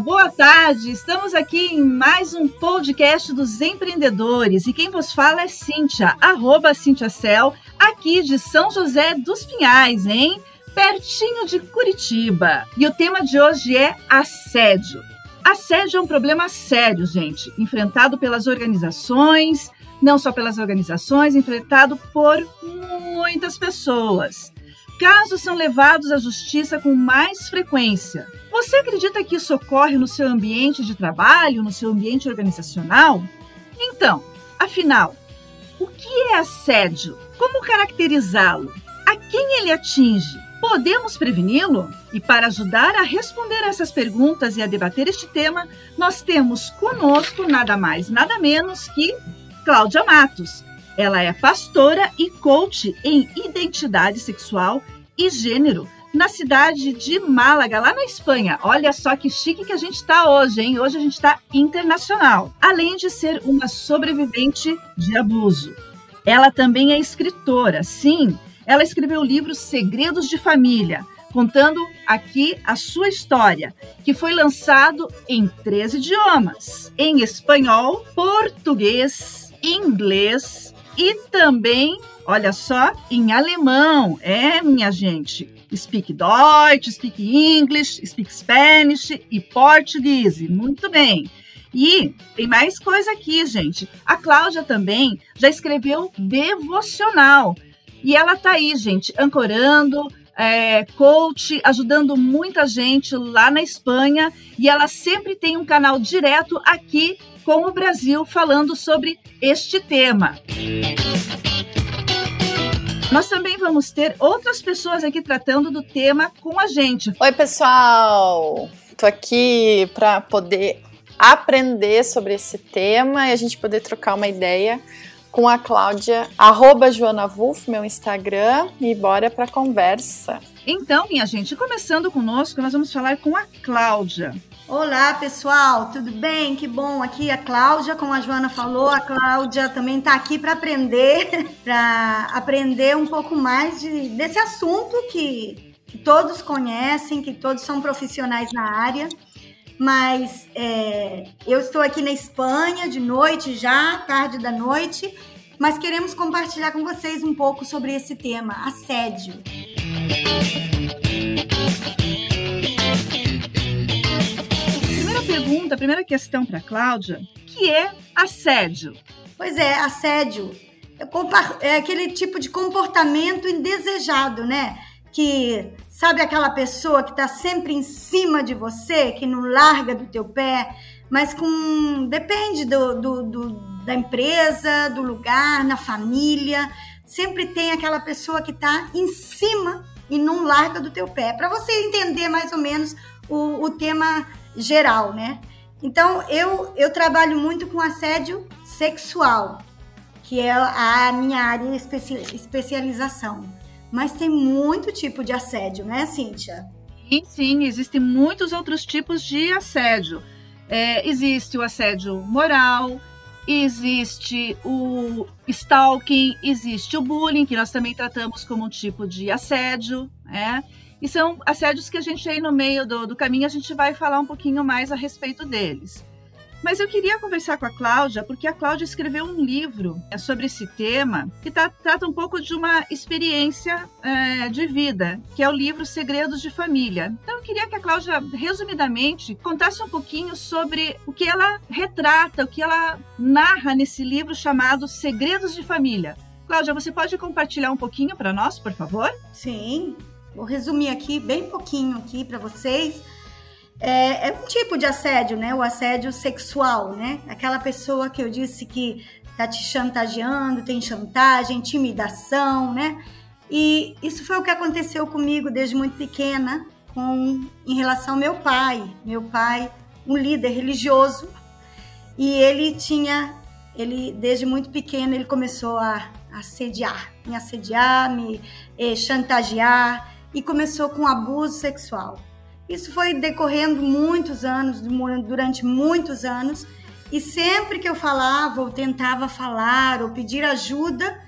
Boa tarde. Estamos aqui em mais um podcast dos empreendedores e quem vos fala é Cíntia, arroba Cíntia Cel, aqui de São José dos Pinhais, hein? Pertinho de Curitiba. E o tema de hoje é assédio. Assédio é um problema sério, gente, enfrentado pelas organizações, não só pelas organizações, enfrentado por muitas pessoas. Casos são levados à justiça com mais frequência. Você acredita que isso ocorre no seu ambiente de trabalho, no seu ambiente organizacional? Então, afinal, o que é assédio? Como caracterizá-lo? A quem ele atinge? Podemos preveni-lo? E para ajudar a responder essas perguntas e a debater este tema, nós temos conosco nada mais, nada menos que Cláudia Matos, ela é pastora e coach em identidade sexual e gênero na cidade de Málaga, lá na Espanha. Olha só que chique que a gente está hoje, hein? Hoje a gente está internacional. Além de ser uma sobrevivente de abuso. Ela também é escritora, sim. Ela escreveu o livro Segredos de Família, contando aqui a sua história, que foi lançado em três idiomas: em espanhol, português, inglês e também, olha só, em alemão. É, minha gente. Speak Deutsch, Speak English, Speak Spanish e português. Muito bem. E tem mais coisa aqui, gente. A Cláudia também já escreveu devocional. E ela tá aí, gente, ancorando, é, coach, ajudando muita gente lá na Espanha. E ela sempre tem um canal direto aqui com o Brasil falando sobre este tema. Nós também vamos ter outras pessoas aqui tratando do tema com a gente. Oi, pessoal! Tô aqui para poder aprender sobre esse tema e a gente poder trocar uma ideia com a Cláudia, arroba Joana Wolf, meu Instagram, e bora para conversa. Então, minha gente, começando conosco, nós vamos falar com a Cláudia. Olá, pessoal, tudo bem? Que bom. Aqui é a Cláudia, como a Joana falou, a Cláudia também está aqui para aprender, para aprender um pouco mais de, desse assunto que, que, todos conhecem, que todos são profissionais na área. Mas é, eu estou aqui na Espanha de noite já, tarde da noite, mas queremos compartilhar com vocês um pouco sobre esse tema, assédio. Pergunta, a primeira questão para Cláudia, que é assédio. Pois é, assédio é, é aquele tipo de comportamento indesejado, né? Que sabe aquela pessoa que está sempre em cima de você, que não larga do teu pé, mas com depende do, do, do, da empresa, do lugar, na família, sempre tem aquela pessoa que está em cima e não larga do teu pé. Para você entender mais ou menos o, o tema geral, né? Então, eu, eu trabalho muito com assédio sexual, que é a minha área especi especialização. Mas tem muito tipo de assédio, né, Cíntia? Sim, sim, existem muitos outros tipos de assédio. É, existe o assédio moral, existe o stalking, existe o bullying, que nós também tratamos como um tipo de assédio, né? E são assédios que a gente aí no meio do, do caminho a gente vai falar um pouquinho mais a respeito deles. Mas eu queria conversar com a Cláudia, porque a Cláudia escreveu um livro é, sobre esse tema que tá, trata um pouco de uma experiência é, de vida, que é o livro Segredos de Família. Então eu queria que a Cláudia, resumidamente, contasse um pouquinho sobre o que ela retrata, o que ela narra nesse livro chamado Segredos de Família. Cláudia, você pode compartilhar um pouquinho para nós, por favor? Sim. Vou resumir aqui bem pouquinho aqui para vocês. É, é, um tipo de assédio, né? O assédio sexual, né? Aquela pessoa que eu disse que tá te chantageando, tem chantagem, intimidação, né? E isso foi o que aconteceu comigo desde muito pequena, com em relação ao meu pai. Meu pai, um líder religioso, e ele tinha, ele desde muito pequeno ele começou a assediar, me assediar, me eh, chantagear e começou com abuso sexual. Isso foi decorrendo muitos anos, durante muitos anos, e sempre que eu falava ou tentava falar ou pedir ajuda,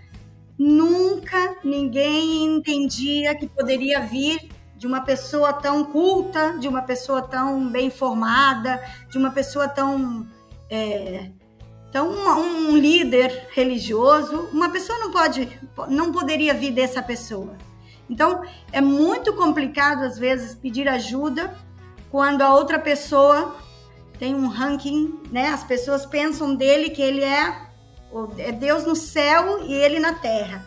nunca ninguém entendia que poderia vir de uma pessoa tão culta, de uma pessoa tão bem formada, de uma pessoa tão. É, um, um, líder religioso, uma pessoa não pode, não poderia vir dessa pessoa. Então, é muito complicado às vezes pedir ajuda quando a outra pessoa tem um ranking, né? As pessoas pensam dele que ele é, é Deus no céu e ele na terra.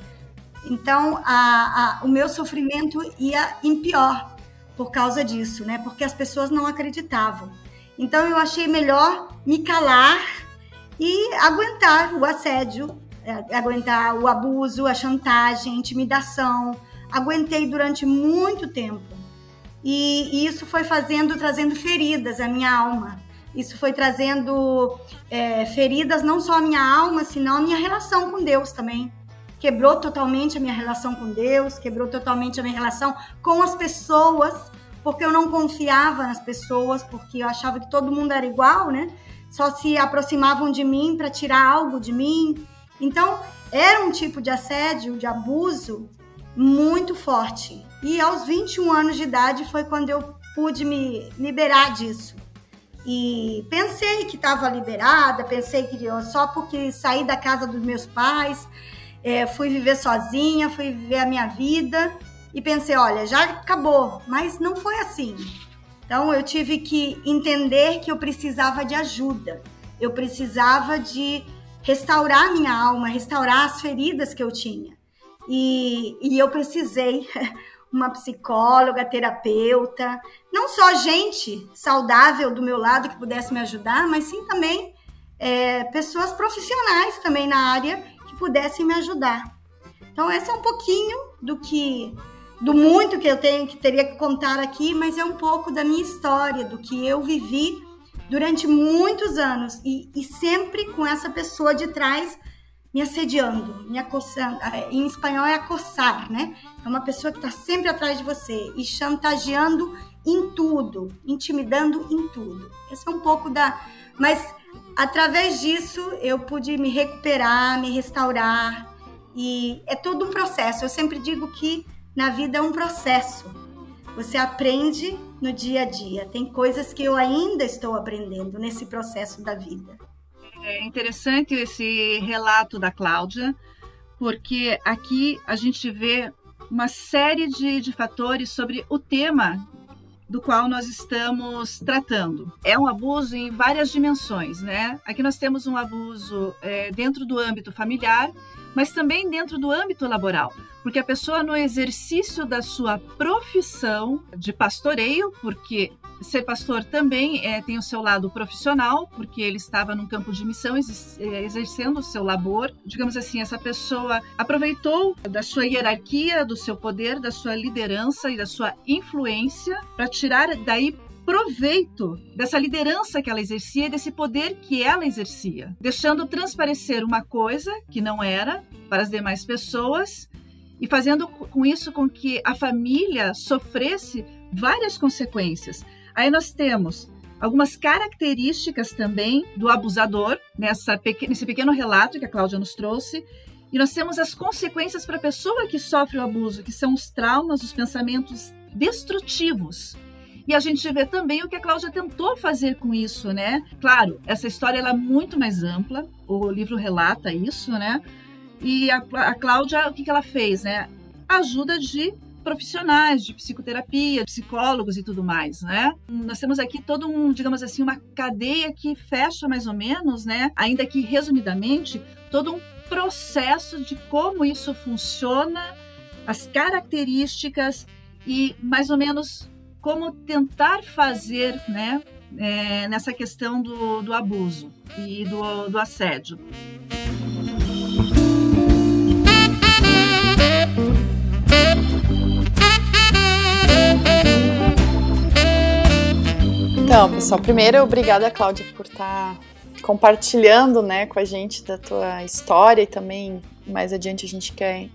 Então, a, a, o meu sofrimento ia em pior por causa disso, né? Porque as pessoas não acreditavam. Então, eu achei melhor me calar e aguentar o assédio, é, aguentar o abuso, a chantagem, a intimidação. Aguentei durante muito tempo. E, e isso foi fazendo, trazendo feridas à minha alma. Isso foi trazendo é, feridas não só à minha alma, senão à minha relação com Deus também quebrou totalmente a minha relação com Deus, quebrou totalmente a minha relação com as pessoas, porque eu não confiava nas pessoas, porque eu achava que todo mundo era igual, né? Só se aproximavam de mim para tirar algo de mim. Então, era um tipo de assédio, de abuso muito forte. E aos 21 anos de idade foi quando eu pude me liberar disso. E pensei que estava liberada, pensei que eu, só porque saí da casa dos meus pais, é, fui viver sozinha, fui viver a minha vida e pensei, olha, já acabou, mas não foi assim. Então eu tive que entender que eu precisava de ajuda, eu precisava de restaurar minha alma, restaurar as feridas que eu tinha. E, e eu precisei uma psicóloga, terapeuta, não só gente saudável do meu lado que pudesse me ajudar, mas sim também é, pessoas profissionais também na área que pudessem me ajudar. Então, esse é um pouquinho do que do muito que eu tenho que teria que contar aqui, mas é um pouco da minha história, do que eu vivi durante muitos anos e, e sempre com essa pessoa de trás me assediando, me acossando. É, em espanhol é acossar, né? É uma pessoa que está sempre atrás de você e chantageando em tudo, intimidando em tudo. Esse é um pouco da. Mas através disso eu pude me recuperar, me restaurar e é todo um processo. Eu sempre digo que na vida é um processo. Você aprende no dia a dia. Tem coisas que eu ainda estou aprendendo nesse processo da vida. É interessante esse relato da Cláudia, porque aqui a gente vê uma série de, de fatores sobre o tema do qual nós estamos tratando. É um abuso em várias dimensões, né? Aqui nós temos um abuso é, dentro do âmbito familiar, mas também dentro do âmbito laboral, porque a pessoa no exercício da sua profissão de pastoreio, porque ser pastor também é, tem o seu lado profissional, porque ele estava num campo de missão, é, exercendo o seu labor. Digamos assim, essa pessoa aproveitou da sua hierarquia, do seu poder, da sua liderança e da sua influência para tirar daí proveito dessa liderança que ela exercia e desse poder que ela exercia, deixando transparecer uma coisa que não era para as demais pessoas e fazendo com isso com que a família sofresse várias consequências. Aí nós temos algumas características também do abusador nessa nesse pequeno relato que a Cláudia nos trouxe. E nós temos as consequências para a pessoa que sofre o abuso, que são os traumas, os pensamentos destrutivos. E a gente vê também o que a Cláudia tentou fazer com isso, né? Claro, essa história é muito mais ampla, o livro relata isso, né? E a, a Cláudia, o que, que ela fez, né? Ajuda de profissionais de psicoterapia, psicólogos e tudo mais, né? Nós temos aqui todo um, digamos assim, uma cadeia que fecha mais ou menos, né? Ainda que resumidamente, todo um processo de como isso funciona, as características e mais ou menos como tentar fazer, né? É, nessa questão do, do abuso e do, do assédio. Então, pessoal, primeiro, obrigada, Cláudia, por estar tá compartilhando né, com a gente da tua história e também mais adiante a gente quer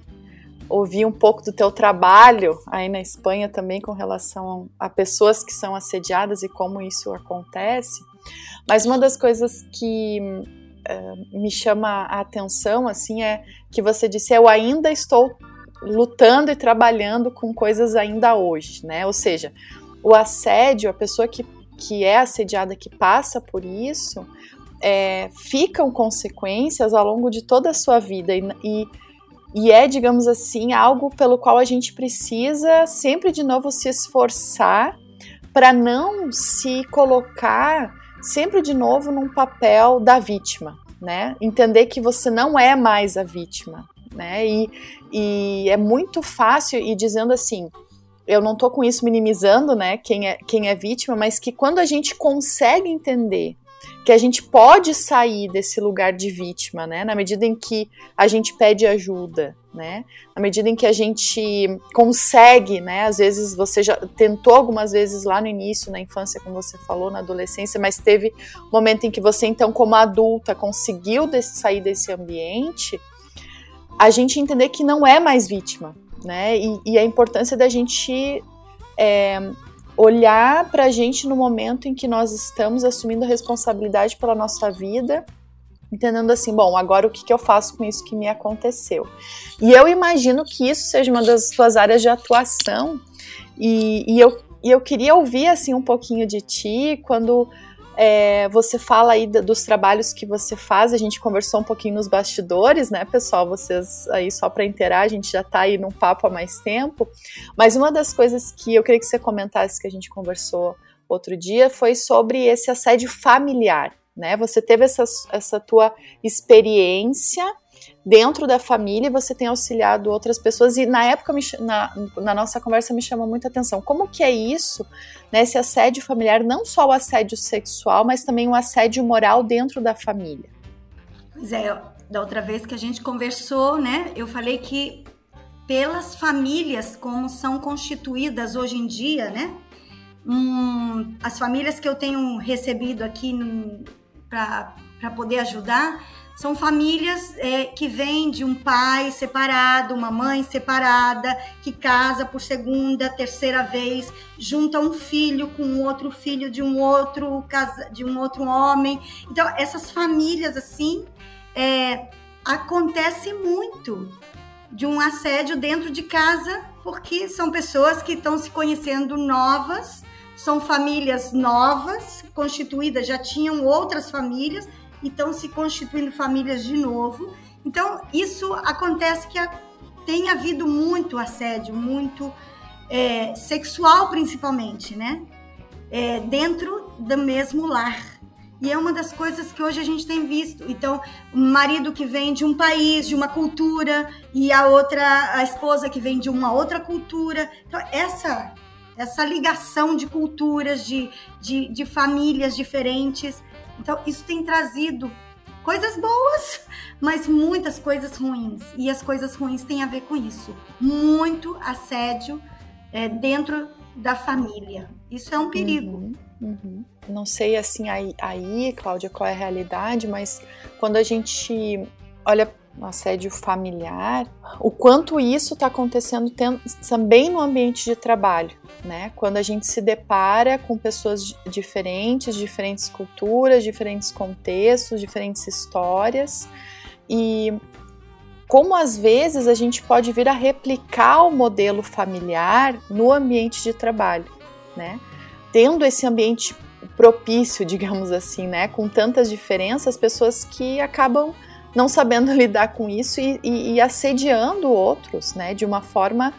ouvir um pouco do teu trabalho aí na Espanha também com relação a pessoas que são assediadas e como isso acontece. Mas uma das coisas que uh, me chama a atenção assim é que você disse eu ainda estou lutando e trabalhando com coisas ainda hoje, né? Ou seja, o assédio, a pessoa que, que é assediada, que passa por isso, é, ficam consequências ao longo de toda a sua vida e, e, e é, digamos assim, algo pelo qual a gente precisa sempre de novo se esforçar para não se colocar sempre de novo num papel da vítima, né? Entender que você não é mais a vítima, né? E, e é muito fácil e dizendo assim, eu não tô com isso minimizando, né, quem é, quem é vítima, mas que quando a gente consegue entender que a gente pode sair desse lugar de vítima, né? Na medida em que a gente pede ajuda, né? Na medida em que a gente consegue, né? Às vezes você já tentou algumas vezes lá no início, na infância, como você falou, na adolescência, mas teve um momento em que você, então, como adulta, conseguiu desse, sair desse ambiente, a gente entender que não é mais vítima, né? E, e a importância da gente é, olhar para a gente no momento em que nós estamos assumindo a responsabilidade pela nossa vida, entendendo assim, bom, agora o que, que eu faço com isso que me aconteceu? E eu imagino que isso seja uma das suas áreas de atuação, e, e eu, e eu queria ouvir assim um pouquinho de ti quando é, você fala aí dos trabalhos que você faz, a gente conversou um pouquinho nos bastidores, né, pessoal? Vocês aí só para inteirar, a gente já está aí num papo há mais tempo. Mas uma das coisas que eu queria que você comentasse que a gente conversou outro dia foi sobre esse assédio familiar, né? Você teve essa, essa tua experiência dentro da família você tem auxiliado outras pessoas. E na época me, na, na, nossa conversa me chamou muita atenção. Como que é isso né, esse assédio familiar não só o assédio sexual mas também o assédio moral dentro da família. Pois é da outra vez que a gente conversou né eu falei que pelas famílias como são constituídas hoje em dia né hum, as famílias que eu tenho recebido aqui para poder ajudar são famílias é, que vêm de um pai separado, uma mãe separada, que casa por segunda, terceira vez, junta um filho com outro filho de um outro de um outro homem. Então essas famílias assim é, acontece muito de um assédio dentro de casa, porque são pessoas que estão se conhecendo novas, são famílias novas, constituídas, já tinham outras famílias e estão se constituindo famílias de novo. Então, isso acontece que tem havido muito assédio, muito é, sexual principalmente, né? É, dentro do mesmo lar. E é uma das coisas que hoje a gente tem visto. Então, o marido que vem de um país, de uma cultura, e a outra, a esposa que vem de uma outra cultura. Então, essa, essa ligação de culturas, de, de, de famílias diferentes, então, isso tem trazido coisas boas, mas muitas coisas ruins. E as coisas ruins têm a ver com isso. Muito assédio é, dentro da família. Isso é um perigo. Uhum, uhum. Não sei assim aí, aí, Cláudia, qual é a realidade, mas quando a gente olha no assédio familiar, o quanto isso está acontecendo também no ambiente de trabalho, né? Quando a gente se depara com pessoas diferentes, diferentes culturas, diferentes contextos, diferentes histórias e como às vezes a gente pode vir a replicar o modelo familiar no ambiente de trabalho, né? Tendo esse ambiente propício, digamos assim, né? Com tantas diferenças, pessoas que acabam não sabendo lidar com isso e, e, e assediando outros, né, de uma forma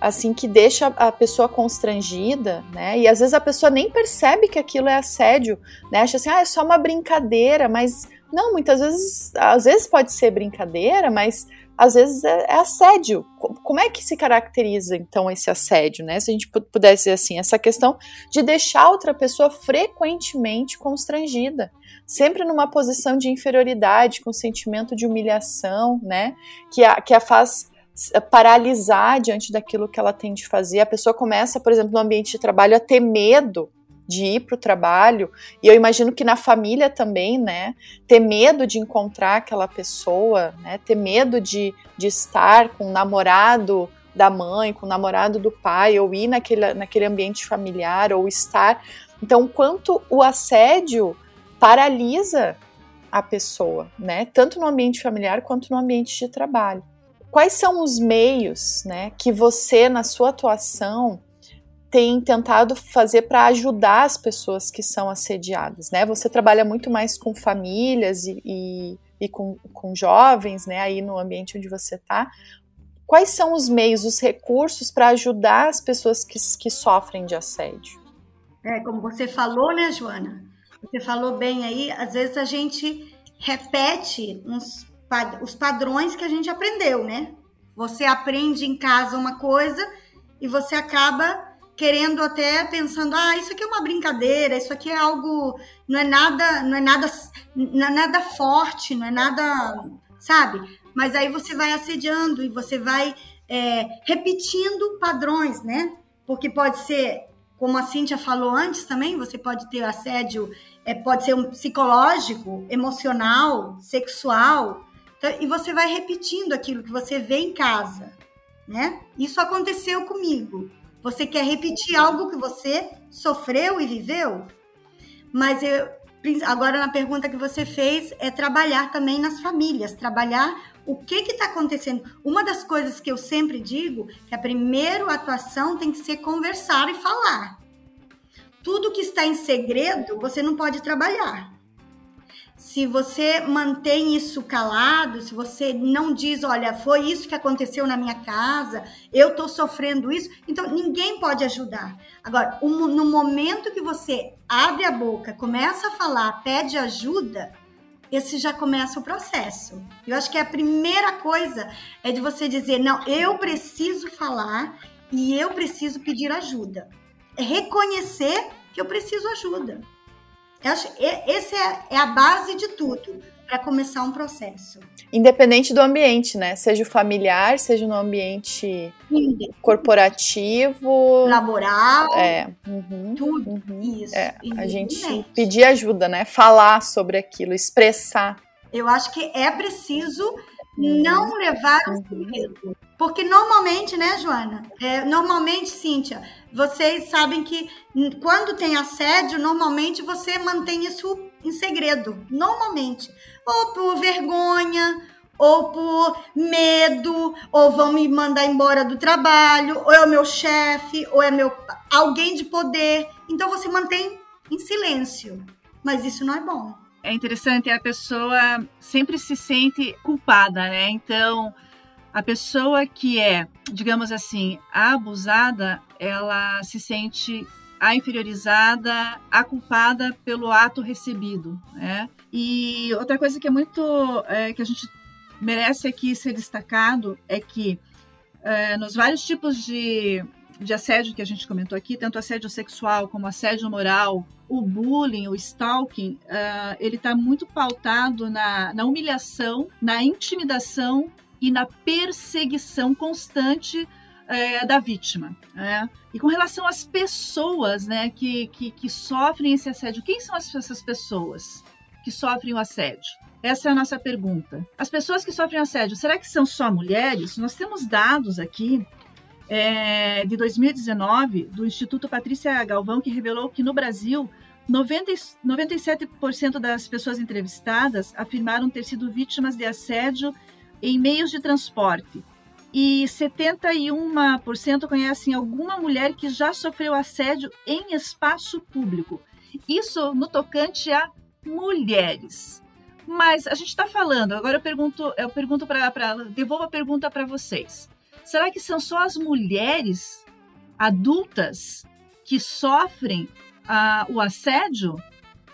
assim que deixa a pessoa constrangida, né? E às vezes a pessoa nem percebe que aquilo é assédio, né? Acha assim, ah, é só uma brincadeira, mas não, muitas vezes, às vezes pode ser brincadeira, mas às vezes é, é assédio. Como é que se caracteriza então esse assédio, né? Se a gente pudesse dizer assim, essa questão de deixar outra pessoa frequentemente constrangida sempre numa posição de inferioridade, com sentimento de humilhação, né? Que a, que a faz eh, paralisar diante daquilo que ela tem de fazer. A pessoa começa, por exemplo, no ambiente de trabalho a ter medo de ir para o trabalho, e eu imagino que na família também, né, ter medo de encontrar aquela pessoa, né, ter medo de, de estar com o namorado da mãe, com o namorado do pai, ou ir naquele, naquele ambiente familiar, ou estar. Então, quanto o assédio paralisa a pessoa, né? Tanto no ambiente familiar quanto no ambiente de trabalho. quais são os meios, né, que você na sua atuação tem tentado fazer para ajudar as pessoas que são assediadas, né? Você trabalha muito mais com famílias e, e, e com, com jovens, né? Aí no ambiente onde você está. Quais são os meios, os recursos para ajudar as pessoas que, que sofrem de assédio? É, como você falou, né, Joana? Você falou bem aí, às vezes a gente repete uns, os padrões que a gente aprendeu, né? Você aprende em casa uma coisa e você acaba querendo até pensando, ah, isso aqui é uma brincadeira, isso aqui é algo, não é nada, não é nada, não é nada forte, não é nada, sabe? Mas aí você vai assediando e você vai é, repetindo padrões, né? Porque pode ser, como a Cíntia falou antes também, você pode ter assédio, é, pode ser um psicológico, emocional, sexual, então, e você vai repetindo aquilo que você vê em casa, né? Isso aconteceu comigo. Você quer repetir algo que você sofreu e viveu? Mas eu, agora na pergunta que você fez é trabalhar também nas famílias, trabalhar o que está acontecendo. Uma das coisas que eu sempre digo que a primeira atuação tem que ser conversar e falar. Tudo que está em segredo você não pode trabalhar se você mantém isso calado, se você não diz, olha, foi isso que aconteceu na minha casa, eu estou sofrendo isso, então ninguém pode ajudar. Agora, no momento que você abre a boca, começa a falar, pede ajuda, esse já começa o processo. Eu acho que a primeira coisa é de você dizer, não, eu preciso falar e eu preciso pedir ajuda. É reconhecer que eu preciso ajuda. Eu acho esse é, é a base de tudo para começar um processo. Independente do ambiente, né? Seja familiar, seja no ambiente corporativo, laboral, é, uhum, tudo uhum, isso. É, a gente pedir ajuda, né? Falar sobre aquilo, expressar. Eu acho que é preciso uhum. não levar o segredo. Porque normalmente, né, Joana? É, normalmente, Cíntia, vocês sabem que quando tem assédio, normalmente você mantém isso em segredo. Normalmente. Ou por vergonha, ou por medo, ou vão me mandar embora do trabalho, ou é o meu chefe, ou é meu alguém de poder. Então você mantém em silêncio. Mas isso não é bom. É interessante, a pessoa sempre se sente culpada, né? Então, a pessoa que é, digamos assim, abusada, ela se sente a inferiorizada, a culpada pelo ato recebido, né? E outra coisa que é muito é, que a gente merece aqui ser destacado é que é, nos vários tipos de, de assédio que a gente comentou aqui, tanto assédio sexual como assédio moral, o bullying, o stalking, uh, ele está muito pautado na, na humilhação, na intimidação e na perseguição constante é, da vítima. Né? E com relação às pessoas né, que, que, que sofrem esse assédio, quem são essas pessoas que sofrem o assédio? Essa é a nossa pergunta. As pessoas que sofrem assédio, será que são só mulheres? Nós temos dados aqui é, de 2019 do Instituto Patrícia Galvão que revelou que no Brasil 90, 97% das pessoas entrevistadas afirmaram ter sido vítimas de assédio em meios de transporte. E 71% conhecem alguma mulher que já sofreu assédio em espaço público. Isso no tocante a mulheres. Mas a gente está falando, agora eu pergunto, eu pergunto para. Devolvo a pergunta para vocês. Será que são só as mulheres adultas que sofrem uh, o assédio?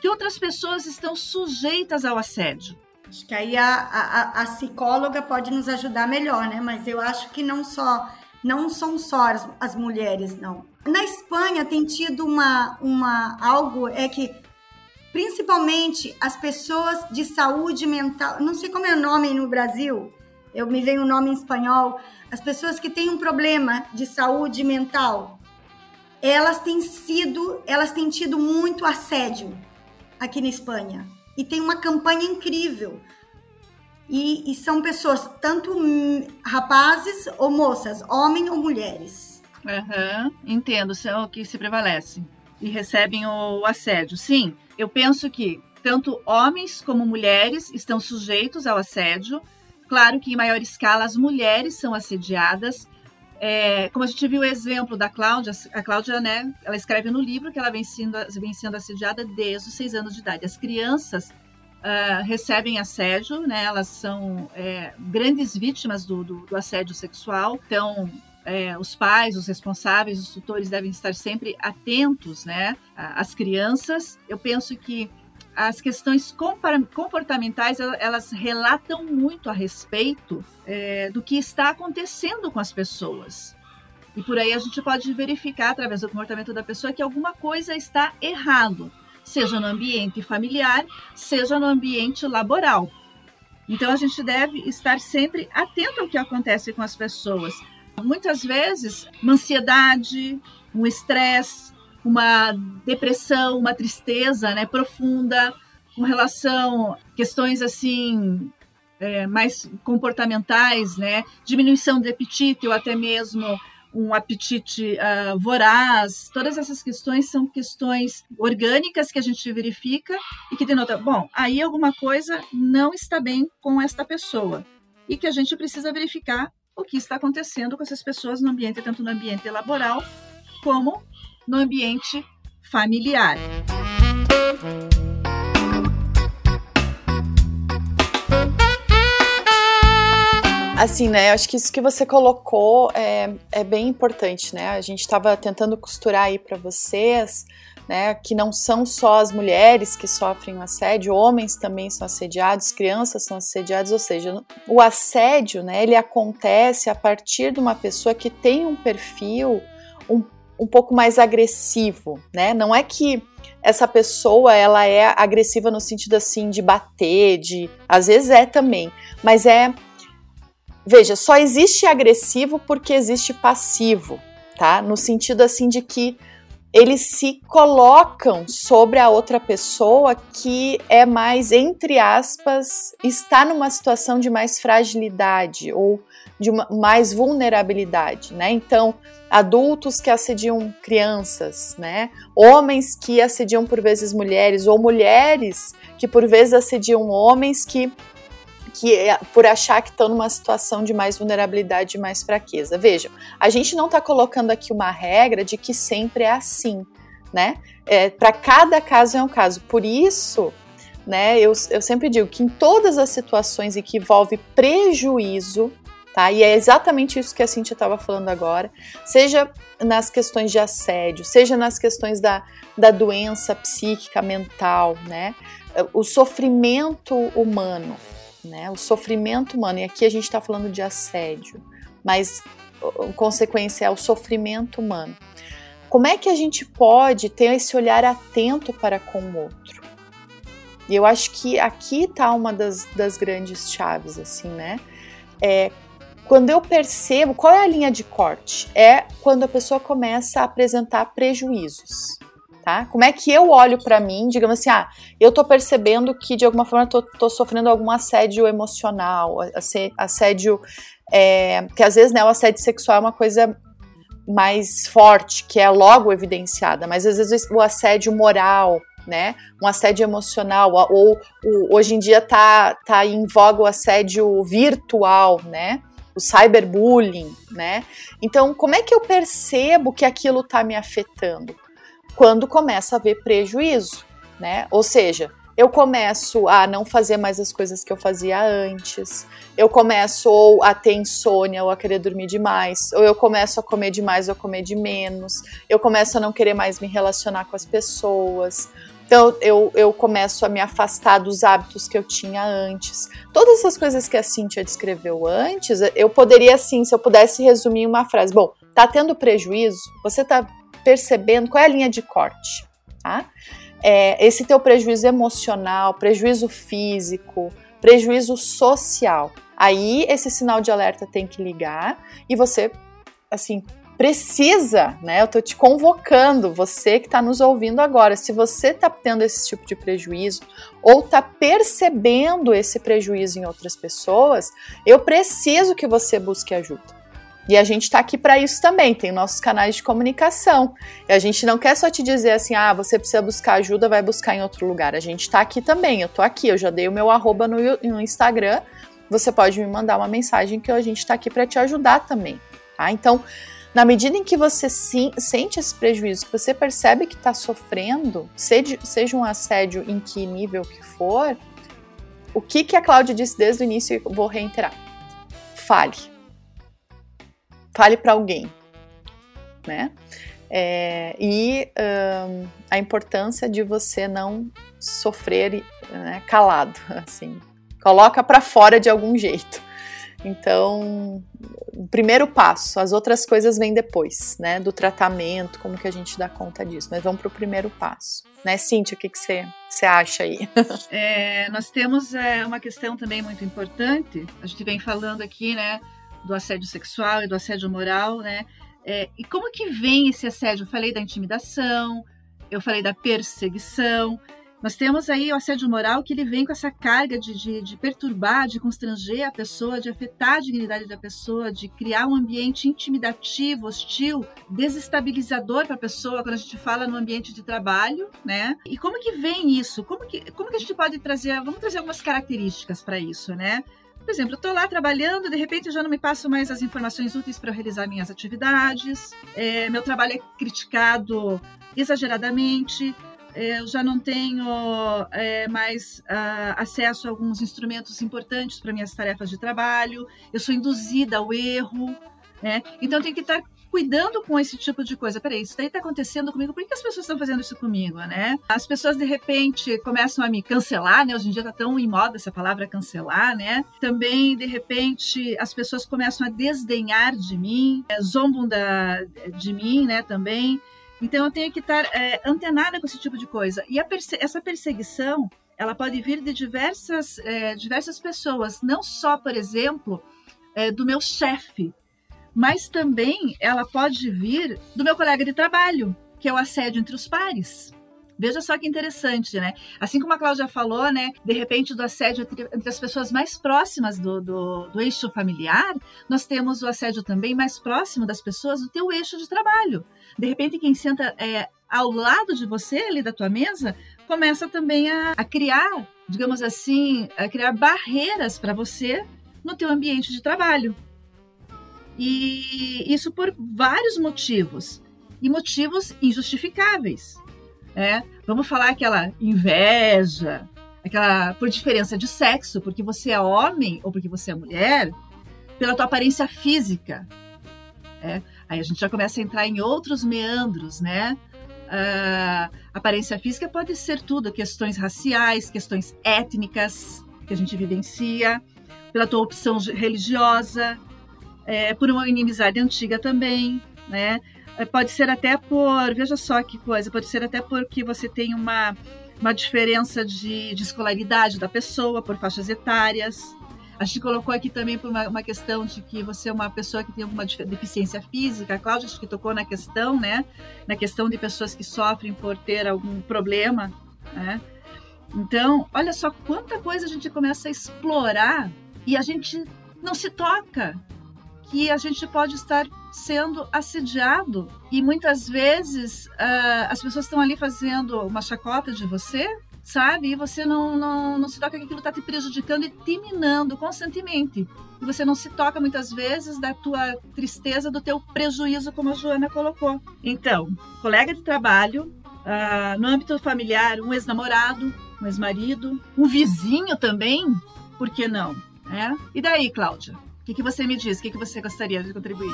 Que outras pessoas estão sujeitas ao assédio? Acho que aí a, a, a, psicóloga pode nos ajudar melhor, né? Mas eu acho que não só não são só as, as mulheres, não. Na Espanha tem tido uma, uma algo é que principalmente as pessoas de saúde mental, não sei como é o nome no Brasil, eu me vem o um nome em espanhol, as pessoas que têm um problema de saúde mental, elas têm sido, elas têm tido muito assédio aqui na Espanha e tem uma campanha incrível. E, e são pessoas, tanto rapazes ou moças, homens ou mulheres. Uhum, entendo, são o que se prevalece. E recebem o assédio. Sim, eu penso que tanto homens como mulheres estão sujeitos ao assédio. Claro que em maior escala as mulheres são assediadas. É, como a gente viu o exemplo da Cláudia, a Cláudia, né, ela escreve no livro que ela vem sendo, vem sendo assediada desde os seis anos de idade. As crianças uh, recebem assédio, né, elas são é, grandes vítimas do, do, do assédio sexual. Então, é, os pais, os responsáveis, os tutores devem estar sempre atentos, né, às crianças. Eu penso que as questões comportamentais elas relatam muito a respeito é, do que está acontecendo com as pessoas. E por aí a gente pode verificar, através do comportamento da pessoa, que alguma coisa está errado, seja no ambiente familiar, seja no ambiente laboral. Então a gente deve estar sempre atento ao que acontece com as pessoas. Muitas vezes, uma ansiedade, um estresse, uma depressão, uma tristeza né, profunda com relação a questões assim é, mais comportamentais, né, diminuição de apetite ou até mesmo um apetite uh, voraz, todas essas questões são questões orgânicas que a gente verifica e que denota, bom, aí alguma coisa não está bem com esta pessoa e que a gente precisa verificar o que está acontecendo com essas pessoas no ambiente, tanto no ambiente laboral como no ambiente familiar. Assim, né? Acho que isso que você colocou é, é bem importante, né? A gente estava tentando costurar aí para vocês, né? Que não são só as mulheres que sofrem o assédio, homens também são assediados, crianças são assediadas, ou seja, o assédio, né? Ele acontece a partir de uma pessoa que tem um perfil um um pouco mais agressivo, né? Não é que essa pessoa ela é agressiva no sentido assim de bater, de às vezes é também, mas é veja, só existe agressivo porque existe passivo, tá? No sentido assim de que eles se colocam sobre a outra pessoa que é mais, entre aspas, está numa situação de mais fragilidade ou de uma, mais vulnerabilidade, né? Então, adultos que assediam crianças, né? Homens que assediam por vezes mulheres ou mulheres que por vezes assediam homens que que é por achar que estão numa situação de mais vulnerabilidade e mais fraqueza. Vejam, a gente não está colocando aqui uma regra de que sempre é assim, né? É, Para cada caso é um caso. Por isso, né, eu, eu sempre digo que em todas as situações em que envolve prejuízo, tá? E é exatamente isso que a Cintia estava falando agora, seja nas questões de assédio, seja nas questões da, da doença psíquica, mental, né? O sofrimento humano, né? O sofrimento humano, e aqui a gente está falando de assédio, mas a consequência é o sofrimento humano. Como é que a gente pode ter esse olhar atento para com o outro? E eu acho que aqui está uma das, das grandes chaves, assim, né? É, quando eu percebo, qual é a linha de corte? É quando a pessoa começa a apresentar prejuízos tá? Como é que eu olho para mim, digamos assim, ah, eu tô percebendo que de alguma forma tô, tô sofrendo algum assédio emocional, assédio, é, que às vezes, né, o assédio sexual é uma coisa mais forte, que é logo evidenciada, mas às vezes o assédio moral, né? Um assédio emocional, ou, ou hoje em dia tá, tá em voga o assédio virtual, né? O cyberbullying, né? Então, como é que eu percebo que aquilo tá me afetando? quando começa a haver prejuízo, né? Ou seja, eu começo a não fazer mais as coisas que eu fazia antes, eu começo ou a ter insônia ou a querer dormir demais, ou eu começo a comer demais ou a comer de menos, eu começo a não querer mais me relacionar com as pessoas. Então eu, eu começo a me afastar dos hábitos que eu tinha antes. Todas essas coisas que a Cintia descreveu antes, eu poderia assim, se eu pudesse resumir uma frase. Bom, tá tendo prejuízo? Você tá percebendo qual é a linha de corte, tá? É, esse teu prejuízo emocional, prejuízo físico, prejuízo social. Aí esse sinal de alerta tem que ligar e você, assim, precisa, né? Eu tô te convocando, você que está nos ouvindo agora, se você está tendo esse tipo de prejuízo ou está percebendo esse prejuízo em outras pessoas, eu preciso que você busque ajuda. E a gente está aqui para isso também, tem nossos canais de comunicação. E a gente não quer só te dizer assim, ah, você precisa buscar ajuda, vai buscar em outro lugar. A gente está aqui também, eu estou aqui, eu já dei o meu arroba no, no Instagram. você pode me mandar uma mensagem que a gente está aqui para te ajudar também, tá? Então, na medida em que você sim, sente esse prejuízo, que você percebe que está sofrendo, seja, seja um assédio em que nível que for, o que, que a Cláudia disse desde o início e vou reiterar. Fale. Fale para alguém, né? É, e um, a importância de você não sofrer né, calado, assim, coloca para fora de algum jeito. Então, primeiro passo, as outras coisas vêm depois, né? Do tratamento, como que a gente dá conta disso. Mas vamos para o primeiro passo. Né, Cíntia, o que, que você, você acha aí? É, nós temos é, uma questão também muito importante. A gente vem falando aqui, né, do assédio sexual e do assédio moral, né? É, e como que vem esse assédio? Eu falei da intimidação, eu falei da perseguição, nós temos aí o assédio moral que ele vem com essa carga de, de, de, perturbar, de constranger a pessoa, de afetar a dignidade da pessoa, de criar um ambiente intimidativo, hostil, desestabilizador para a pessoa quando a gente fala no ambiente de trabalho, né? E como que vem isso? Como que, como que a gente pode trazer, vamos trazer algumas características para isso, né? Por exemplo, eu estou lá trabalhando, de repente já não me passo mais as informações úteis para realizar minhas atividades, é, meu trabalho é criticado exageradamente, eu já não tenho é, mais uh, acesso a alguns instrumentos importantes para minhas tarefas de trabalho, eu sou induzida ao erro, né? Então tenho que estar cuidando com esse tipo de coisa. Peraí, isso daí está acontecendo comigo, por que as pessoas estão fazendo isso comigo, né? As pessoas de repente começam a me cancelar, né? Hoje em dia está tão em moda essa palavra cancelar, né? Também, de repente, as pessoas começam a desdenhar de mim, é, zombam da, de mim, né? Também. Então eu tenho que estar é, antenada com esse tipo de coisa. E perse essa perseguição, ela pode vir de diversas, é, diversas pessoas, não só, por exemplo, é, do meu chefe, mas também ela pode vir do meu colega de trabalho, que é o assédio entre os pares. Veja só que interessante, né? Assim como a Cláudia falou, né? De repente, do assédio entre, entre as pessoas mais próximas do, do, do, eixo familiar, nós temos o assédio também mais próximo das pessoas do teu eixo de trabalho. De repente, quem senta é, ao lado de você, ali da tua mesa, começa também a, a criar, digamos assim, a criar barreiras para você no teu ambiente de trabalho. E isso por vários motivos. E motivos injustificáveis. É, vamos falar aquela inveja, aquela por diferença de sexo, porque você é homem ou porque você é mulher, pela tua aparência física. É, aí a gente já começa a entrar em outros meandros, né? Uh, aparência física pode ser tudo, questões raciais, questões étnicas que a gente vivencia, pela tua opção religiosa, é, por uma inimizade antiga também, né? É, pode ser até por, veja só que coisa, pode ser até porque você tem uma, uma diferença de, de escolaridade da pessoa, por faixas etárias. A gente colocou aqui também por uma, uma, questão de que você é uma pessoa que tem alguma deficiência física. A Cláudia acho que tocou na questão, né? Na questão de pessoas que sofrem por ter algum problema, né? Então, olha só quanta coisa a gente começa a explorar e a gente não se toca que a gente pode estar sendo assediado e muitas vezes uh, as pessoas estão ali fazendo uma chacota de você, sabe? E você não, não, não se toca que aquilo está te prejudicando e te minando constantemente. E você não se toca muitas vezes da tua tristeza, do teu prejuízo, como a Joana colocou. Então, colega de trabalho, uh, no âmbito familiar, um ex-namorado, um ex-marido, um vizinho também, por que não? É? E daí, Cláudia? O que, que você me diz? O que, que você gostaria de contribuir?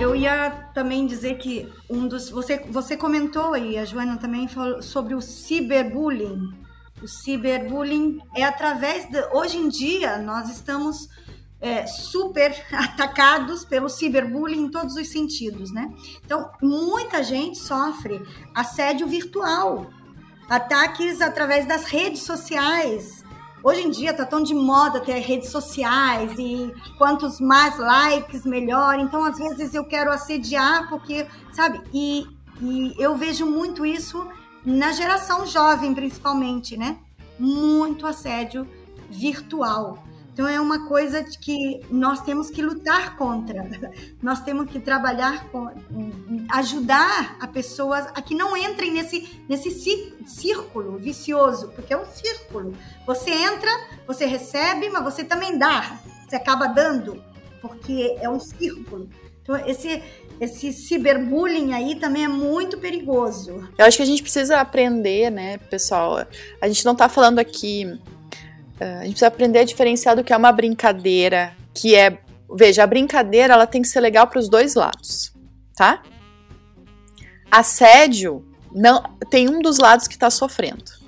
Eu ia também dizer que um dos. Você, você comentou e a Joana também falou sobre o ciberbullying. O ciberbullying é através de. Hoje em dia, nós estamos é, super atacados pelo ciberbullying em todos os sentidos, né? Então, muita gente sofre assédio virtual, ataques através das redes sociais, Hoje em dia tá tão de moda ter redes sociais e quantos mais likes, melhor. Então, às vezes, eu quero assediar porque, sabe? E, e eu vejo muito isso na geração jovem, principalmente, né? Muito assédio virtual. Então é uma coisa que nós temos que lutar contra. Nós temos que trabalhar com ajudar a pessoas a que não entrem nesse nesse círculo vicioso, porque é um círculo. Você entra, você recebe, mas você também dá. Você acaba dando, porque é um círculo. Então esse esse ciberbullying aí também é muito perigoso. Eu acho que a gente precisa aprender, né, pessoal? A gente não está falando aqui a gente precisa aprender a diferenciar do que é uma brincadeira, que é. Veja, a brincadeira ela tem que ser legal para os dois lados, tá? Assédio não tem um dos lados que está sofrendo.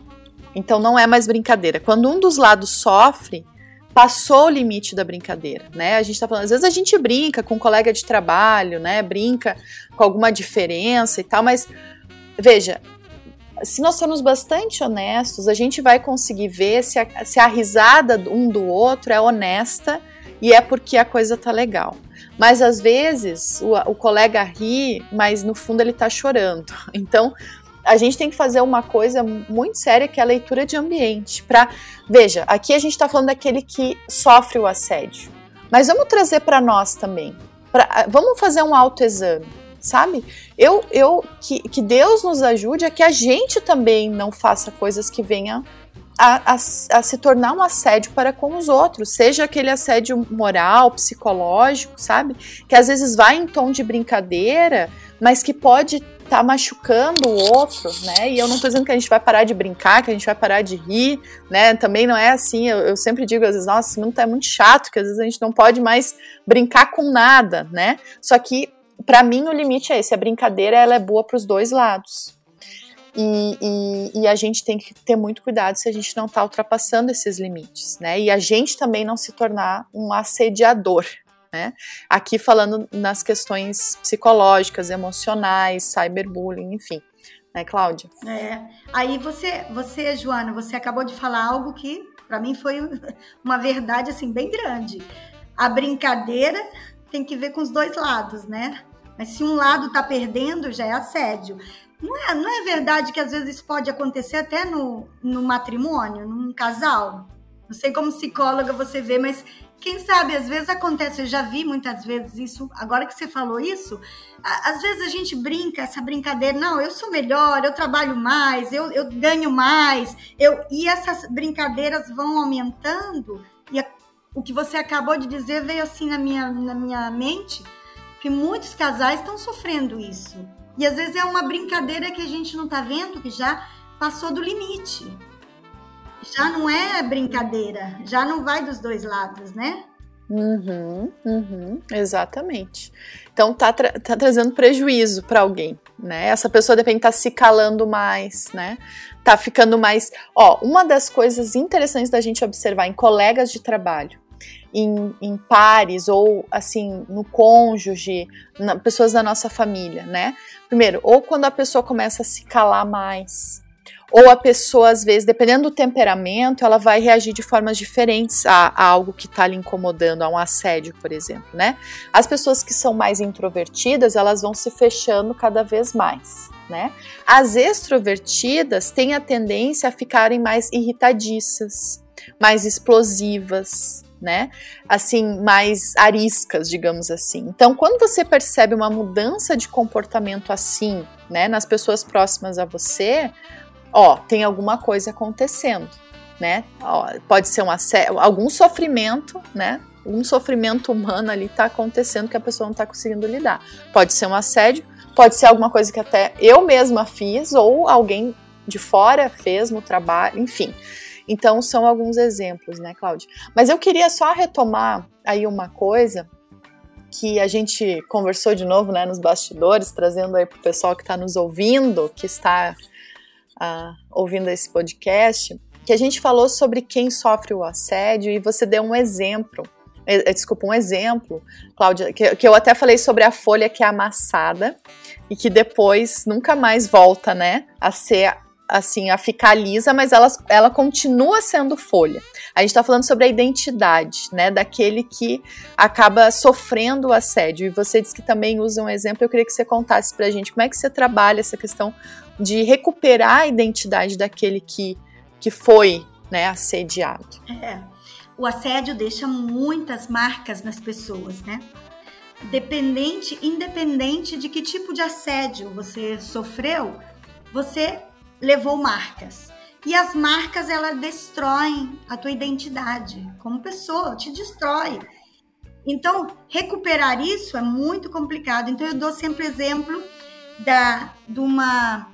Então não é mais brincadeira. Quando um dos lados sofre, passou o limite da brincadeira, né? A gente tá falando, às vezes a gente brinca com um colega de trabalho, né? Brinca com alguma diferença e tal, mas veja, se nós formos bastante honestos, a gente vai conseguir ver se a, se a risada um do outro é honesta e é porque a coisa tá legal. Mas às vezes o, o colega ri, mas no fundo ele tá chorando. Então a gente tem que fazer uma coisa muito séria que é a leitura de ambiente. Para veja, aqui a gente está falando daquele que sofre o assédio, mas vamos trazer para nós também. Pra, vamos fazer um autoexame sabe? Eu, eu que, que Deus nos ajude a que a gente também não faça coisas que venham a, a, a, se tornar um assédio para com os outros, seja aquele assédio moral, psicológico, sabe? Que às vezes vai em tom de brincadeira, mas que pode estar tá machucando o outro, né? E eu não estou dizendo que a gente vai parar de brincar, que a gente vai parar de rir, né? Também não é assim. Eu, eu sempre digo às vezes, nossa, esse mundo tá muito chato, que às vezes a gente não pode mais brincar com nada, né? Só que para mim o limite é esse, a brincadeira ela é boa para os dois lados. E, e, e, a gente tem que ter muito cuidado se a gente não está ultrapassando esses limites, né? E a gente também não se tornar um assediador, né? Aqui falando nas questões psicológicas, emocionais, cyberbullying, enfim, né, Cláudia? É. Aí você, você, Joana, você acabou de falar algo que para mim foi uma verdade assim bem grande. A brincadeira tem que ver com os dois lados, né? Mas se um lado está perdendo, já é assédio. Não é, não é verdade que às vezes isso pode acontecer até no, no matrimônio, num casal? Não sei como psicóloga você vê, mas quem sabe às vezes acontece. Eu já vi muitas vezes isso. Agora que você falou isso, às vezes a gente brinca essa brincadeira. Não, eu sou melhor, eu trabalho mais, eu, eu ganho mais. Eu, e essas brincadeiras vão aumentando. E a, o que você acabou de dizer veio assim na minha, na minha mente que muitos casais estão sofrendo isso. E às vezes é uma brincadeira que a gente não está vendo, que já passou do limite. Já não é brincadeira, já não vai dos dois lados, né? Uhum, uhum, exatamente. Então tá, tra tá trazendo prejuízo para alguém, né? Essa pessoa depende estar tá se calando mais, né? Tá ficando mais. Ó, uma das coisas interessantes da gente observar em colegas de trabalho em, em pares ou assim no cônjuge, na, pessoas da nossa família, né? Primeiro, ou quando a pessoa começa a se calar mais, ou a pessoa, às vezes, dependendo do temperamento, ela vai reagir de formas diferentes a, a algo que está lhe incomodando, a um assédio, por exemplo, né? As pessoas que são mais introvertidas, elas vão se fechando cada vez mais, né? As extrovertidas têm a tendência a ficarem mais irritadiças, mais explosivas, né? Assim, mais ariscas, digamos assim. Então, quando você percebe uma mudança de comportamento assim, né, nas pessoas próximas a você, ó, tem alguma coisa acontecendo, né? Ó, pode ser um algum sofrimento, né? Um sofrimento humano ali está acontecendo que a pessoa não está conseguindo lidar. Pode ser um assédio, pode ser alguma coisa que até eu mesma fiz ou alguém de fora fez no trabalho, enfim. Então, são alguns exemplos, né, Cláudia? Mas eu queria só retomar aí uma coisa que a gente conversou de novo, né, nos bastidores, trazendo aí para o pessoal que está nos ouvindo, que está uh, ouvindo esse podcast, que a gente falou sobre quem sofre o assédio e você deu um exemplo eh, eh, desculpa, um exemplo, Cláudia, que, que, eu até falei sobre a folha que é amassada e que depois nunca mais volta, né, a ser assim, a ficar lisa, mas ela, ela continua sendo folha. A gente está falando sobre a identidade, né, daquele que acaba sofrendo o assédio. E você disse que também usa um exemplo, eu queria que você contasse pra gente como é que você trabalha essa questão de recuperar a identidade daquele que, que foi, né, assediado. É. o assédio deixa muitas marcas nas pessoas, né? Dependente, independente de que tipo de assédio você sofreu, você levou marcas. E as marcas elas destroem a tua identidade como pessoa, te destrói. Então, recuperar isso é muito complicado. Então, eu dou sempre exemplo da, de, uma,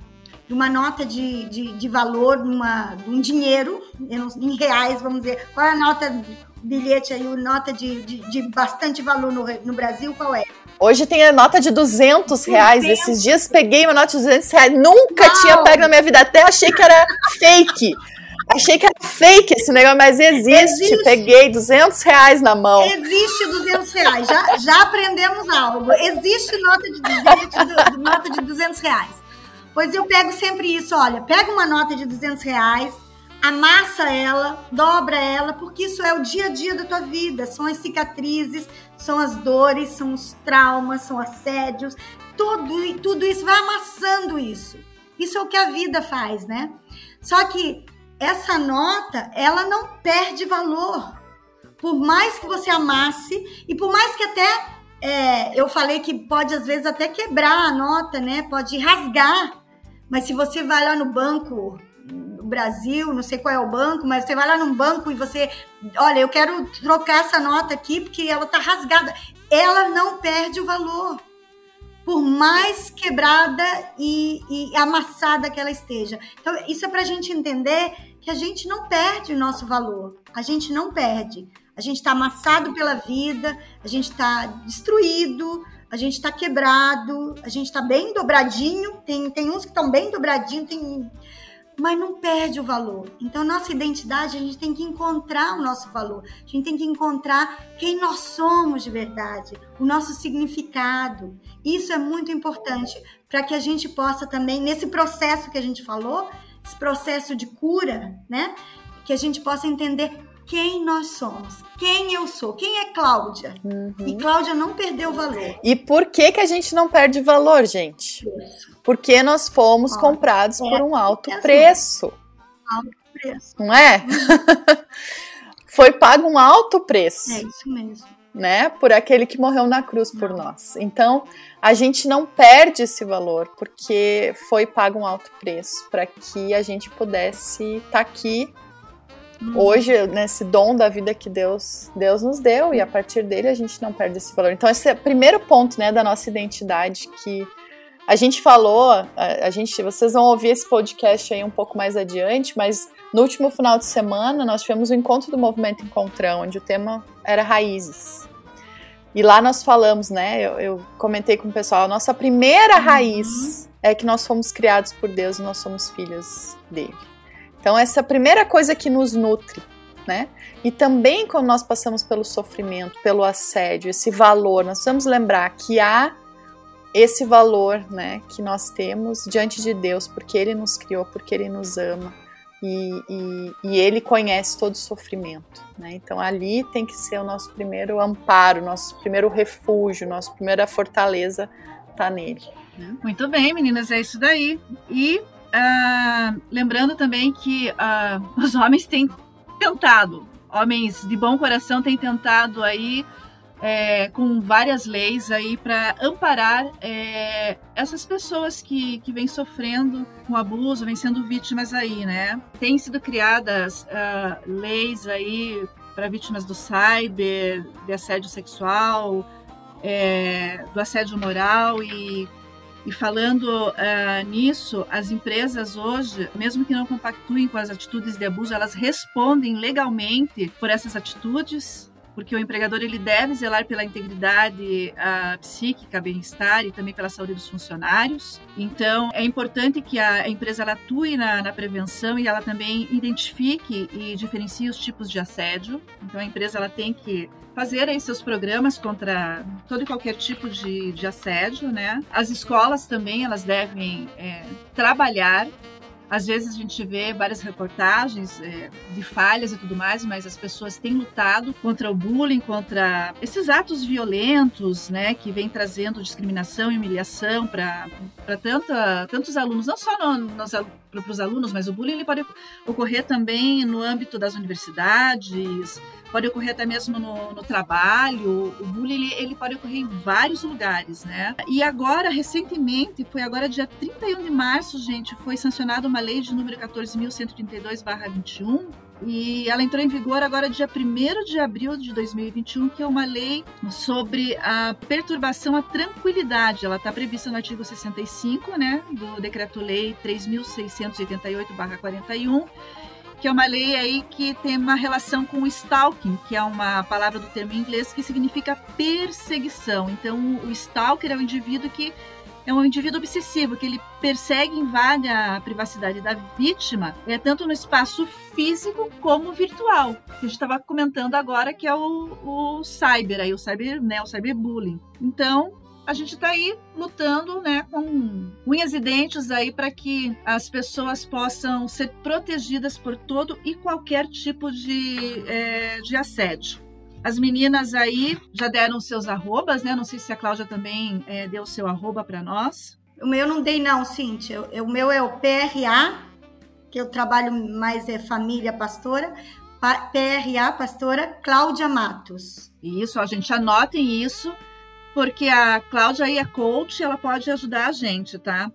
de uma nota de, de, de valor, uma, de um dinheiro, em reais, vamos dizer. Qual é a nota, bilhete aí, nota de, de, de bastante valor no, no Brasil? Qual é? Hoje tem a nota de 200 reais. 200. Esses dias peguei uma nota de 200 reais. Nunca Não. tinha pego na minha vida. Até achei que era fake. Achei que era fake esse negócio, mas existe. existe. Peguei 200 reais na mão. Existe 200 reais. Já, já aprendemos algo. Existe nota de, 200, nota de 200 reais. Pois eu pego sempre isso. Olha, pega uma nota de 200 reais, amassa ela, dobra ela, porque isso é o dia a dia da tua vida. São as cicatrizes, são as dores, são os traumas, são assédios. Tudo, tudo isso vai amassando isso. Isso é o que a vida faz, né? Só que essa nota, ela não perde valor. Por mais que você amasse, e por mais que até é, eu falei que pode às vezes até quebrar a nota, né? Pode rasgar. Mas se você vai lá no banco Brasil, não sei qual é o banco, mas você vai lá num banco e você, olha, eu quero trocar essa nota aqui porque ela tá rasgada. Ela não perde o valor por mais quebrada e, e, amassada que ela esteja. Então, isso é para a gente entender que a gente não perde o nosso valor. A gente não perde. A gente está amassado pela vida, a gente está destruído, a gente está quebrado, a gente está bem dobradinho. Tem, tem uns que estão bem dobradinho, tem mas não perde o valor. Então, nossa identidade, a gente tem que encontrar o nosso valor, a gente tem que encontrar quem nós somos de verdade, o nosso significado. Isso é muito importante para que a gente possa também, nesse processo que a gente falou, esse processo de cura, né? Que a gente possa entender quem nós somos, quem eu sou, quem é Cláudia. Uhum. E Cláudia não perdeu valor. E por que que a gente não perde valor, gente? Isso. Porque nós fomos comprados é, por um alto é preço. Alto preço. Não é? Foi pago um alto preço. É isso mesmo. Né? Por aquele que morreu na cruz por nós. Então, a gente não perde esse valor porque foi pago um alto preço para que a gente pudesse estar tá aqui hoje nesse dom da vida que Deus Deus nos deu e a partir dele a gente não perde esse valor. Então esse é o primeiro ponto, né, da nossa identidade que a gente falou, a, a gente, vocês vão ouvir esse podcast aí um pouco mais adiante, mas no último final de semana nós tivemos o encontro do Movimento Encontrão, onde o tema era raízes. E lá nós falamos, né? Eu, eu comentei com o pessoal, a nossa primeira uhum. raiz é que nós fomos criados por Deus e nós somos filhos dele. Então, essa é a primeira coisa que nos nutre, né? E também quando nós passamos pelo sofrimento, pelo assédio, esse valor, nós precisamos lembrar que há esse valor, né, que nós temos diante de Deus, porque Ele nos criou, porque Ele nos ama e, e, e Ele conhece todo o sofrimento, né? Então ali tem que ser o nosso primeiro amparo, nosso primeiro refúgio, nossa primeira fortaleza tá nele. Né? Muito bem, meninas, é isso daí. E Uh, lembrando também que uh, os homens têm tentado, homens de bom coração têm tentado aí é, com várias leis aí para amparar é, essas pessoas que, que vêm sofrendo com abuso, vêm sendo vítimas aí, né? Tem sido criadas uh, leis aí para vítimas do cyber, de assédio sexual, é, do assédio moral e e falando uh, nisso, as empresas hoje, mesmo que não compactuem com as atitudes de abuso, elas respondem legalmente por essas atitudes, porque o empregador ele deve zelar pela integridade psíquica, bem-estar e também pela saúde dos funcionários. Então, é importante que a empresa atue na, na, prevenção e ela também identifique e diferencie os tipos de assédio. Então, a empresa ela tem que fazer aí seus programas contra todo e qualquer tipo de, de assédio, né? As escolas também elas devem é, trabalhar às vezes a gente vê várias reportagens é, de falhas e tudo mais, mas as pessoas têm lutado contra o bullying, contra esses atos violentos, né, que vem trazendo discriminação e humilhação para tantos alunos, não só no, nos, para os alunos, mas o bullying ele pode ocorrer também no âmbito das universidades, pode ocorrer até mesmo no, no trabalho. O bullying ele, ele, pode ocorrer em vários lugares, né? E agora, recentemente, foi agora dia 31 de março, gente, foi sancionada uma lei de número 14.132/21 e ela entrou em vigor agora dia 1 de abril de 2021, que é uma lei sobre a perturbação à tranquilidade. Ela está prevista no artigo 65, né, do Decreto-Lei 3688/41, que é uma lei aí que tem uma relação com o stalking, que é uma palavra do termo em inglês que significa perseguição. Então, o stalker é o indivíduo que é um indivíduo obsessivo, que ele persegue e invade a privacidade da vítima, é tanto no espaço físico como virtual. A gente estava comentando agora que é o, o cyber, aí, o cyber, né, o cyberbullying. Então, a gente está aí lutando, né, com unhas e dentes aí para que as pessoas possam ser protegidas por todo e qualquer tipo de, é, de assédio. As meninas aí já deram seus arrobas, né? Não sei se a Cláudia também é, deu seu arroba para nós. O meu não dei não, Cíntia. O meu é o PRA, que eu trabalho mais é família pastora. PRA Pastora Cláudia Matos. Isso, a gente anotem isso, porque a Cláudia é coach, ela pode ajudar a gente, tá?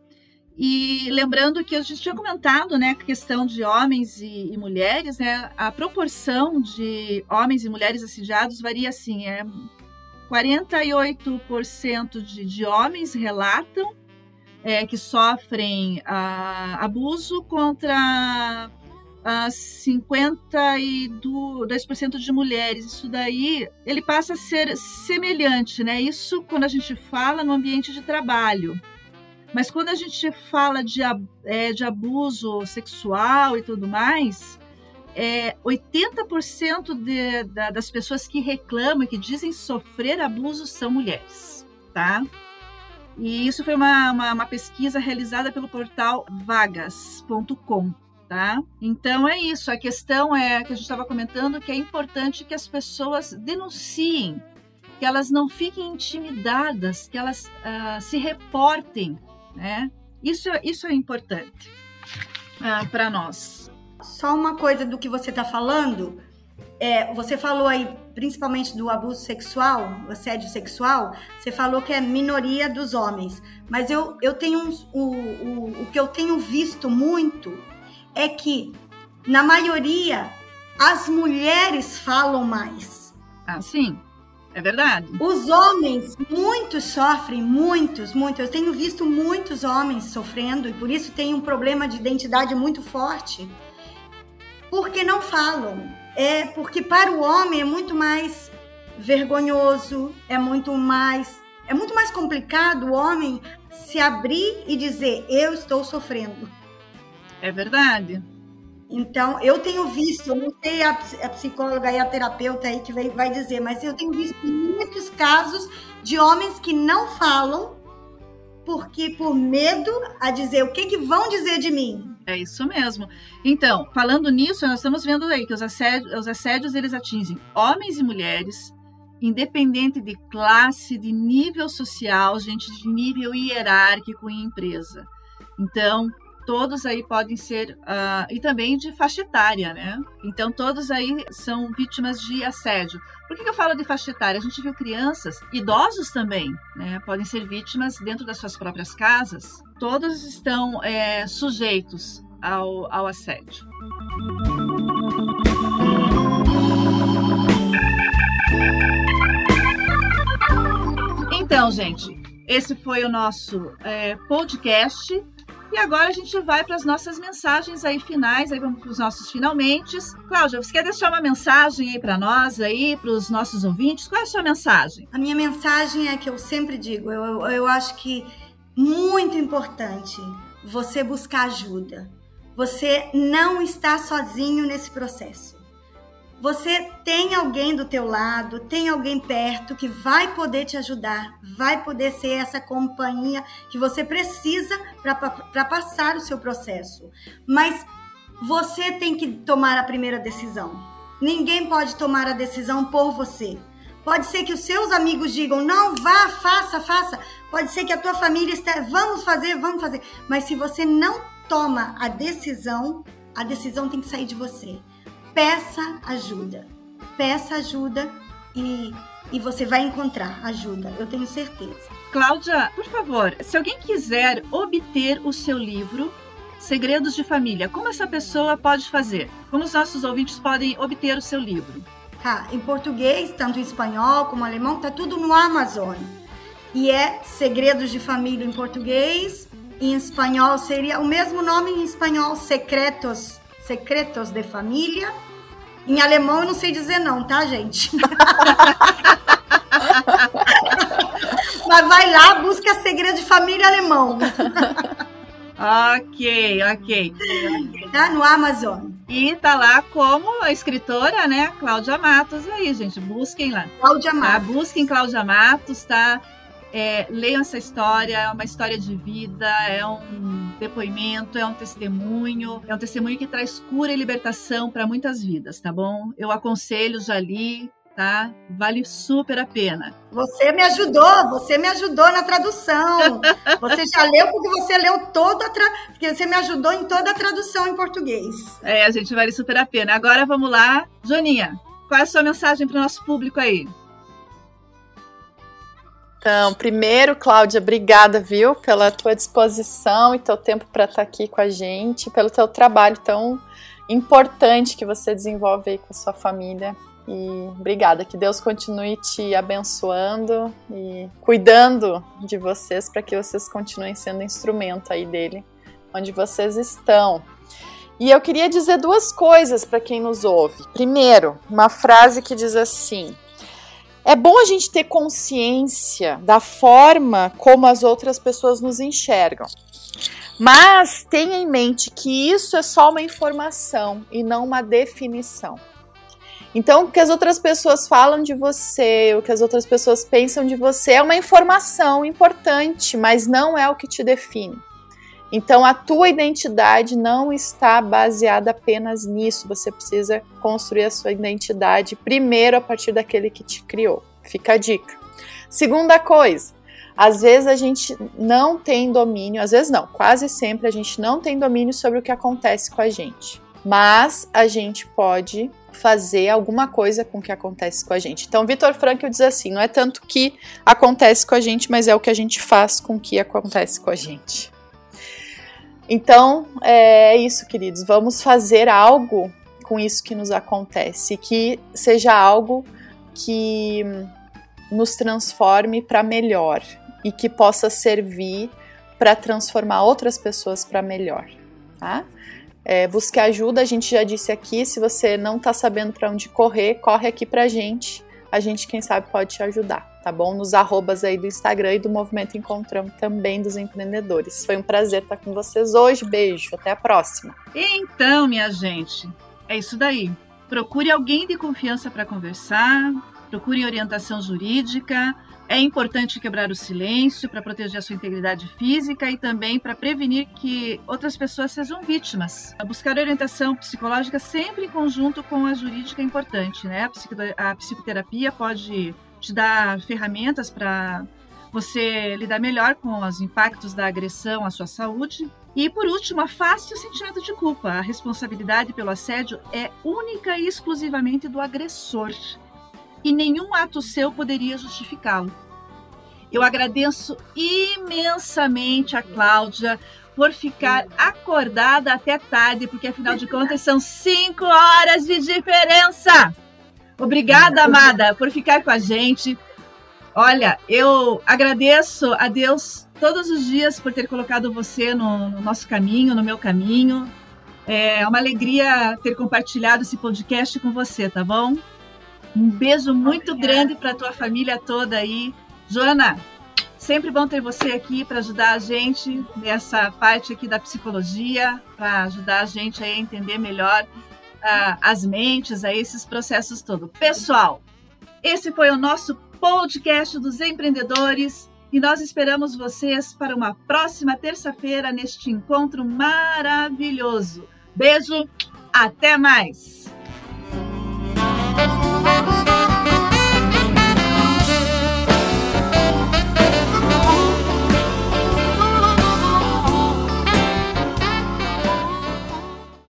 E lembrando que a gente tinha comentado, né, a questão de homens e, e, mulheres, né, a proporção de homens e mulheres assediados varia assim, é 48% de, de homens relatam é, que sofrem a, abuso contra a 52% de mulheres. Isso daí, ele passa a ser semelhante, né? Isso quando a gente fala no ambiente de trabalho. Mas quando a gente fala de, é, de abuso sexual e tudo mais, é, 80% de, da, das pessoas que reclamam, que dizem sofrer abuso, são mulheres, tá? E isso foi uma, uma, uma pesquisa realizada pelo portal vagas.com, tá? Então é isso. A questão é que a gente estava comentando que é importante que as pessoas denunciem, que elas não fiquem intimidadas, que elas uh, se reportem né? Isso, isso é importante uh, para nós. Só uma coisa do que você está falando. É, você falou aí principalmente do abuso sexual, assédio sexual. Você falou que é minoria dos homens, mas eu, eu tenho o, o, o que eu tenho visto muito é que na maioria as mulheres falam mais. Ah, sim. É verdade. Os homens, muitos sofrem, muitos, muitos. Eu tenho visto muitos homens sofrendo e por isso tem um problema de identidade muito forte. Porque não falam. É porque para o homem é muito mais vergonhoso, é muito mais é muito mais complicado o homem se abrir e dizer eu estou sofrendo. É verdade. Então, eu tenho visto, eu não sei a, psicóloga e a terapeuta aí que vai, vai dizer, mas eu tenho visto muitos casos de homens que não falam porque por medo a dizer o que, que vão dizer de mim. É isso mesmo. Então, falando nisso, nós estamos vendo aí que os assédios, os assédios eles atingem homens e mulheres, independente de classe, de nível social, gente de nível hierárquico em empresa. Então, todos aí podem ser, uh, e também de faixa etária, né? Então, todos aí são vítimas de assédio. Por que, eu falo de faixa etária? A gente viu crianças, idosos também, né? Podem ser vítimas dentro das suas próprias casas. Todos estão é, sujeitos ao, ao assédio. Então, gente, esse foi o nosso é, podcast e agora a gente vai para as nossas mensagens aí finais, aí vamos para os nossos finalmente. Cláudia, você quer deixar uma mensagem aí para nós aí, para os nossos ouvintes? Qual é a sua mensagem? A minha mensagem é que eu sempre digo, eu, eu acho que muito importante você buscar ajuda. Você não está sozinho nesse processo você tem alguém do teu lado, tem alguém perto que vai poder te ajudar, vai poder ser essa companhia que você precisa para passar o seu processo. Mas você tem que tomar a primeira decisão. Ninguém pode tomar a decisão por você. Pode ser que os seus amigos digam: "Não, vá, faça, faça". Pode ser que a tua família esteja: "Vamos fazer, vamos fazer". Mas se você não toma a decisão, a decisão tem que sair de você. Peça ajuda. Peça ajuda e, e você vai encontrar ajuda, eu tenho certeza. Cláudia, por favor, se alguém quiser obter o seu livro, Segredos de Família, como essa pessoa pode fazer? Como os nossos ouvintes podem obter o seu livro? Tá, em português, tanto em espanhol como alemão, tá tudo no Amazon. E é Segredos de Família em português, em espanhol seria o mesmo nome em espanhol, Secretos, Secretos de Família. Em alemão eu não sei dizer não, tá, gente? Mas vai lá, busca Segredo de Família alemão. Ok, ok. Tá no Amazon. E tá lá como a escritora, né, Cláudia Matos aí, gente. Busquem lá. Cláudia Tá? Matos. Busquem Cláudia Matos, tá? É, leiam essa história, é uma história de vida, é um depoimento, é um testemunho, é um testemunho que traz cura e libertação para muitas vidas, tá bom? Eu aconselho, já li, tá? Vale super a pena. Você me ajudou, você me ajudou na tradução. Você já leu porque você leu toda a tra... porque você me ajudou em toda a tradução em português. É, a gente vale super a pena. Agora vamos lá. Joninha, qual é a sua mensagem para o nosso público aí? Então, primeiro, Cláudia, obrigada, viu, pela tua disposição e teu tempo para estar aqui com a gente, pelo teu trabalho tão importante que você desenvolve aí com a sua família. E obrigada, que Deus continue te abençoando e cuidando de vocês para que vocês continuem sendo instrumento aí dele, onde vocês estão. E eu queria dizer duas coisas para quem nos ouve. Primeiro, uma frase que diz assim: é bom a gente ter consciência da forma como as outras pessoas nos enxergam. Mas tenha em mente que isso é só uma informação e não uma definição. Então, o que as outras pessoas falam de você, o que as outras pessoas pensam de você é uma informação importante, mas não é o que te define. Então, a tua identidade não está baseada apenas nisso. Você precisa construir a sua identidade primeiro a partir daquele que te criou. Fica a dica. Segunda coisa, às vezes a gente não tem domínio, às vezes não, quase sempre a gente não tem domínio sobre o que acontece com a gente. Mas a gente pode fazer alguma coisa com o que acontece com a gente. Então, Vitor Frankl diz assim: não é tanto que acontece com a gente, mas é o que a gente faz com o que acontece com a gente. Então, é isso, queridos. Vamos fazer algo com isso que nos acontece, que seja algo que nos transforme para melhor e que possa servir para transformar outras pessoas para melhor, tá? É, busque ajuda, a gente já disse aqui. Se você não está sabendo para onde correr, corre aqui para a gente. A gente, quem sabe, pode te ajudar, tá bom? Nos arrobas aí do Instagram e do Movimento Encontrão também dos empreendedores. Foi um prazer estar com vocês hoje. Beijo, até a próxima. Então, minha gente, é isso daí. Procure alguém de confiança para conversar, procure orientação jurídica. É importante quebrar o silêncio para proteger a sua integridade física e também para prevenir que outras pessoas sejam vítimas. Buscar orientação psicológica sempre em conjunto com a jurídica é importante, né? A psicoterapia pode te dar ferramentas para você lidar melhor com os impactos da agressão à sua saúde. E por último, afaste o sentimento de culpa. A responsabilidade pelo assédio é única e exclusivamente do agressor e nenhum ato seu poderia justificá-lo. Eu agradeço imensamente a Cláudia por ficar acordada até tarde, porque afinal de contas são cinco horas de diferença. Obrigada, amada, por ficar com a gente. Olha, eu agradeço a Deus todos os dias por ter colocado você no, no nosso caminho, no meu caminho. É uma alegria ter compartilhado esse podcast com você, tá bom? Um beijo muito Obrigada. grande para tua família toda aí. Joana, sempre bom ter você aqui para ajudar a gente nessa parte aqui da psicologia, para ajudar a gente a entender melhor ah, as mentes, aí esses processos todos. Pessoal, esse foi o nosso podcast dos empreendedores e nós esperamos vocês para uma próxima terça-feira neste encontro maravilhoso. Beijo, até mais! Thank you.